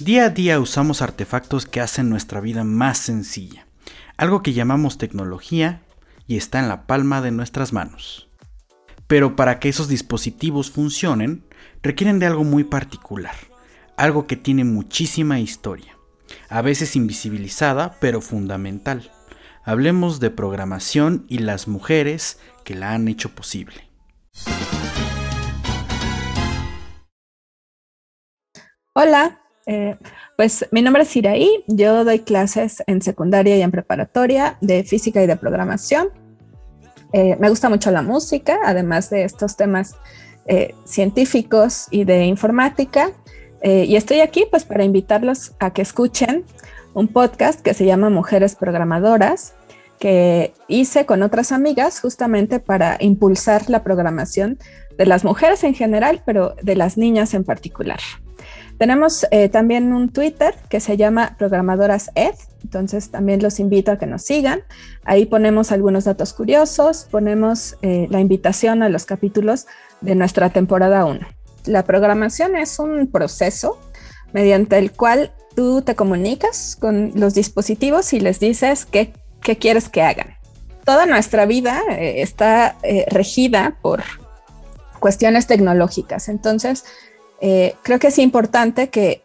Día a día usamos artefactos que hacen nuestra vida más sencilla, algo que llamamos tecnología y está en la palma de nuestras manos. Pero para que esos dispositivos funcionen, requieren de algo muy particular, algo que tiene muchísima historia, a veces invisibilizada, pero fundamental. Hablemos de programación y las mujeres que la han hecho posible. Hola, eh, pues mi nombre es Iraí, yo doy clases en secundaria y en preparatoria de física y de programación. Eh, me gusta mucho la música, además de estos temas eh, científicos y de informática. y estoy aquí pues para invitarlos a que escuchen un podcast que se llama Mujeres Programadoras, que hice con otras amigas justamente para impulsar la programación de las mujeres en general, pero de las niñas en particular. Tenemos eh, también un Twitter que se llama Programadoras Ed, entonces también los invito a que nos sigan. Ahí ponemos algunos datos curiosos, ponemos eh, la invitación a los capítulos de nuestra temporada 1. La programación es un proceso mediante el cual tú te comunicas con los dispositivos y les dices qué, quieres que hagan. Toda nuestra vida eh, está regida por cuestiones tecnológicas, entonces eh, creo que es importante que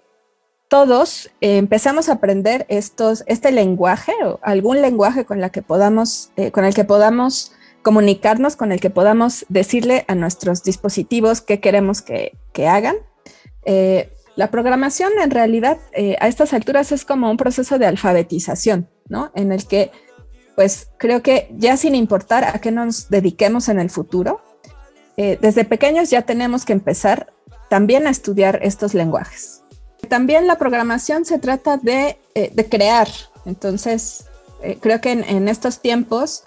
todos eh, empezamos a aprender estos, este lenguaje o algún lenguaje con, la que podamos, eh, con el que podamos comunicarnos, con el que podamos decirle a nuestros dispositivos qué queremos que, que hagan. la programación en realidad a estas alturas es como un proceso de alfabetización, ¿no? En el que, pues creo que ya sin importar a qué nos dediquemos en el futuro, desde pequeños ya tenemos que empezar también a estudiar estos lenguajes. También la programación se trata de, eh, crear, entonces eh, creo que en, estos tiempos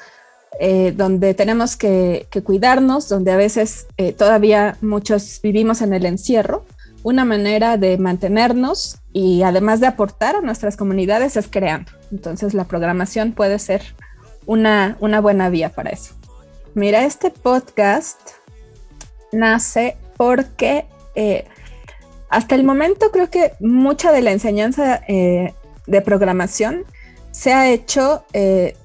eh, donde tenemos que, cuidarnos, donde a veces todavía muchos vivimos en el encierro, una manera de mantenernos y además de aportar a nuestras comunidades es creando. Entonces la programación puede ser una, una buena vía para eso. Mira, este podcast nace porque eh, hasta el momento creo que mucha de la enseñanza eh, de programación se ha hecho eh,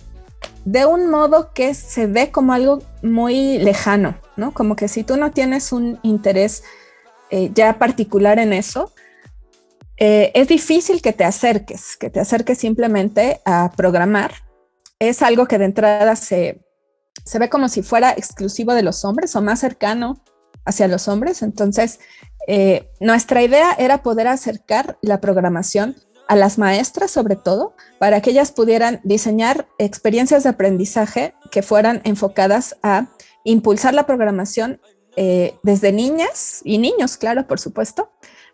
de un modo que se ve como algo muy lejano, ¿no? Como que si tú no tienes un interés ya particular en eso, es difícil que te acerques, que te acerques simplemente a programar. Es algo que de entrada se, se ve como si fuera exclusivo de los hombres o más cercano hacia los hombres. Entonces, eh, nuestra idea era poder acercar la programación a las maestras sobre todo, para que ellas pudieran diseñar experiencias de aprendizaje que fueran enfocadas a impulsar la programación eh, desde niñas y niños, claro, por supuesto,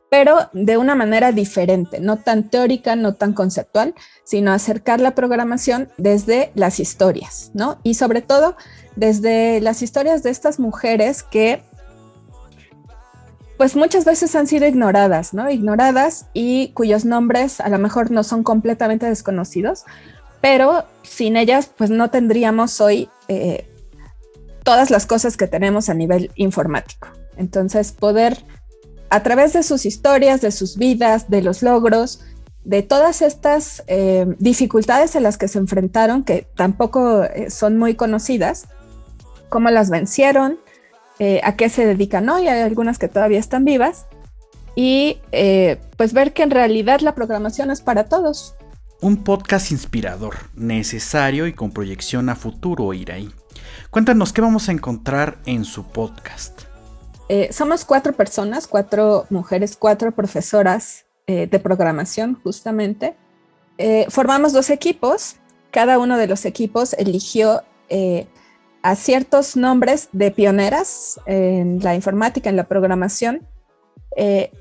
pero de una manera diferente, no tan teórica, no tan conceptual, sino acercar la programación desde las historias, ¿no? Y sobre todo desde las historias de estas mujeres que pues muchas veces han sido ignoradas, ¿no? Ignoradas y cuyos nombres a lo mejor no son completamente desconocidos, pero sin ellas pues no tendríamos hoy eh, todas las cosas que tenemos a nivel informático. Entonces poder a través de sus historias, de sus vidas, de los logros, de todas estas eh, dificultades a las que se enfrentaron, que tampoco eh, son muy conocidas, cómo las vencieron, eh, a qué se dedican hoy, hay algunas que todavía están vivas, y eh, pues ver que en realidad la programación es para todos. Un podcast inspirador, necesario y con proyección a futuro, Iraí. Cuéntanos qué vamos a encontrar en su podcast. Eh, somos cuatro personas, cuatro mujeres, cuatro profesoras de programación, justamente. formamos dos equipos. Cada uno de los equipos eligió a ciertos nombres de pioneras en la informática, en la programación. Eh,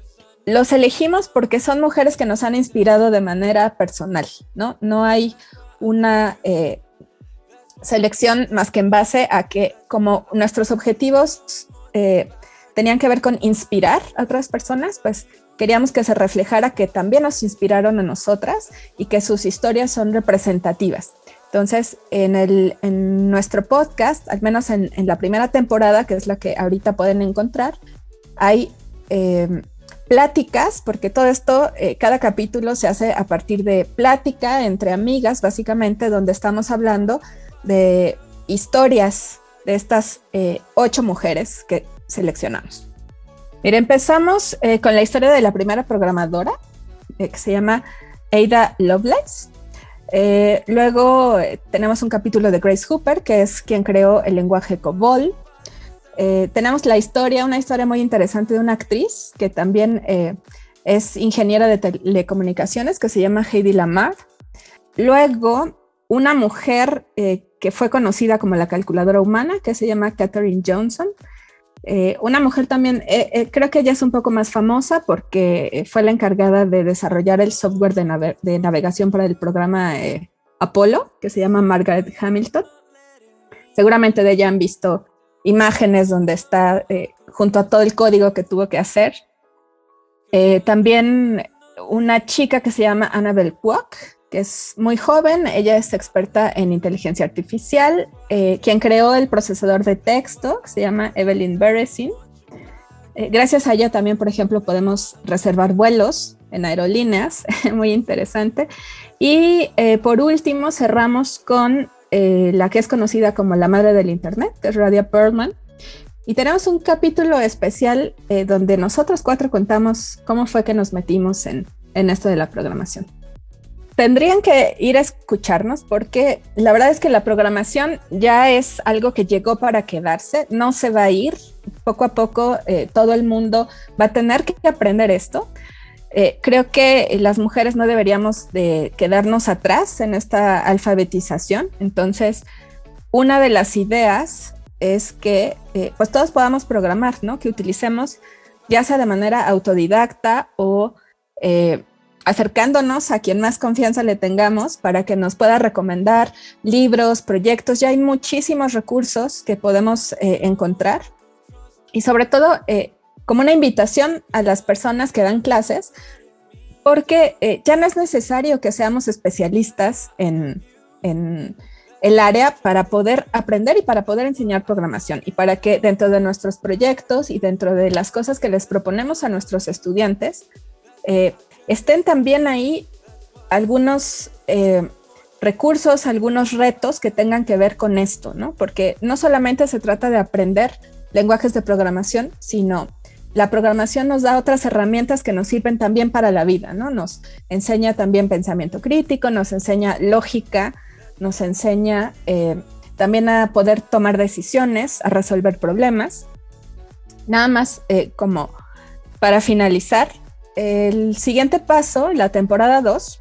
los elegimos porque son mujeres que nos han inspirado de manera personal, ¿no? No hay una eh, selección más que en base a que como nuestros objetivos eh, tenían que ver con inspirar a otras personas, pues queríamos que se reflejara que también nos inspiraron a nosotras y que sus historias son representativas. Entonces, en, nuestro podcast, al menos en, la primera temporada, que es la que ahorita pueden encontrar, hay em, pláticas, porque todo esto, eh, cada capítulo se hace a partir de plática entre amigas, básicamente, donde estamos hablando de historias de estas eh, ocho mujeres que seleccionamos. Mira, empezamos eh, con la historia de la primera programadora, que se llama Ada Lovelace. Luego tenemos un capítulo de Grace Hooper, que es quien creó el lenguaje COBOL, eh, tenemos la historia, una historia muy interesante de una actriz que también eh, es ingeniera de telecomunicaciones, que se llama Heidi Lamar. Luego, una mujer eh, que fue conocida como la calculadora humana, que se llama Katherine Johnson. Una mujer también, creo que ella es un poco más famosa porque fue la encargada de desarrollar el software de, navegación para el programa Apolo, que se llama Margaret Hamilton. Seguramente de ella han visto imágenes donde está eh, junto a todo el código que tuvo que hacer. Eh, también una chica que se llama Annabelle Kwok, que es muy joven, ella es experta en inteligencia artificial, eh, quien creó el procesador de texto, que se llama Evelyn Beresin. gracias a ella también, por ejemplo, podemos reservar vuelos en aerolíneas, muy interesante. Y por último, cerramos con eh, la que es conocida como la madre del Internet, que es Radia Perlman. Y tenemos un capítulo especial eh, donde nosotros cuatro contamos cómo fue que nos metimos en, en esto de la programación. Tendrían que ir a escucharnos porque la verdad es que la programación ya es algo que llegó para quedarse, no se va a ir. Poco a poco eh, todo el mundo va a tener que aprender esto. Eh, creo que las mujeres no deberíamos de quedarnos atrás en esta alfabetización. Entonces, una de las ideas es que eh, pues todos podamos programar, ¿no? Que utilicemos ya sea de manera autodidacta o acercándonos a quien más confianza le tengamos para que nos pueda recomendar libros, proyectos. Ya hay muchísimos recursos que podemos encontrar. Y sobre todo, como una invitación a las personas que dan clases, porque eh, ya no es necesario que seamos especialistas en, el área para poder aprender y para poder enseñar programación y para que dentro de nuestros proyectos y dentro de las cosas que les proponemos a nuestros estudiantes, eh, estén también ahí algunos eh, recursos, algunos retos que tengan que ver con esto, ¿no? Porque no solamente se trata de aprender lenguajes de programación, sino la programación nos da otras herramientas que nos sirven también para la vida, ¿no? Nos enseña también pensamiento crítico, nos enseña lógica, nos enseña eh, también a poder tomar decisiones, a resolver problemas. Nada más eh, como para finalizar, el siguiente paso, la temporada 2,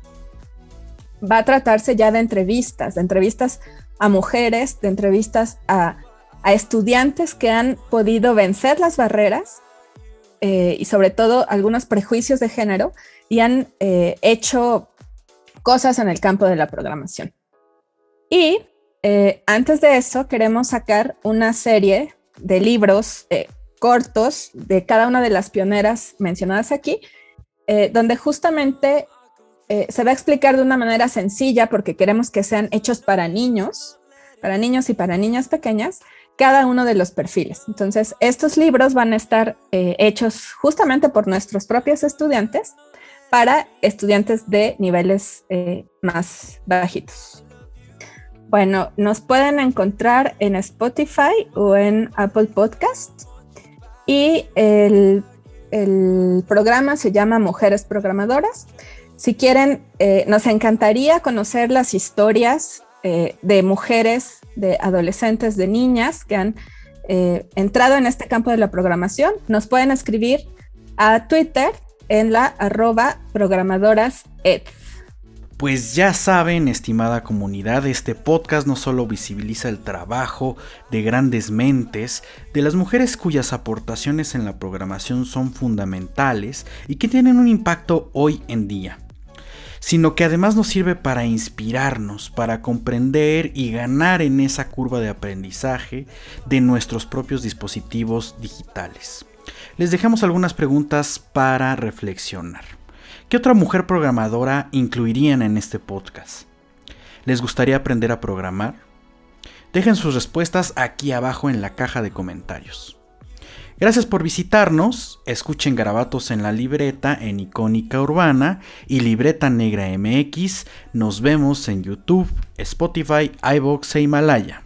va a tratarse ya de entrevistas, de entrevistas a mujeres, de entrevistas a, estudiantes que han podido vencer las barreras eh, y sobre todo algunos prejuicios de género y han eh, hecho cosas en el campo de la programación. Y eh, antes de eso queremos sacar una serie de libros cortos de cada una de las pioneras mencionadas aquí, donde justamente se va a explicar de una manera sencilla porque queremos que sean hechos para niños, para niños y para niñas pequeñas, cada uno de los perfiles. Entonces, estos libros van a estar eh, hechos justamente por nuestros propios estudiantes para estudiantes de niveles eh, más bajitos. Bueno, nos pueden encontrar en Spotify o en Apple Podcast y el, programa se llama Mujeres Programadoras. Si quieren, eh, nos encantaría conocer las historias de mujeres de adolescentes, de niñas que han eh, entrado en este campo de la programación, nos pueden escribir a Twitter en la arroba programadoras Pues ya saben, estimada comunidad, este podcast no solo visibiliza el trabajo de grandes mentes, de las mujeres cuyas aportaciones en la programación son fundamentales y que tienen un impacto hoy en día, sino que además nos sirve para inspirarnos, para comprender y ganar en esa curva de aprendizaje de nuestros propios dispositivos digitales. Les dejamos algunas preguntas para reflexionar. ¿Qué otra mujer programadora incluirían en este podcast? ¿Les gustaría aprender a programar? Dejen sus respuestas aquí abajo en la caja de comentarios. Gracias por visitarnos, escuchen Garabatos en la libreta en Icónica Urbana y Libreta Negra MX. Nos vemos en YouTube, Spotify, iBox e Himalaya.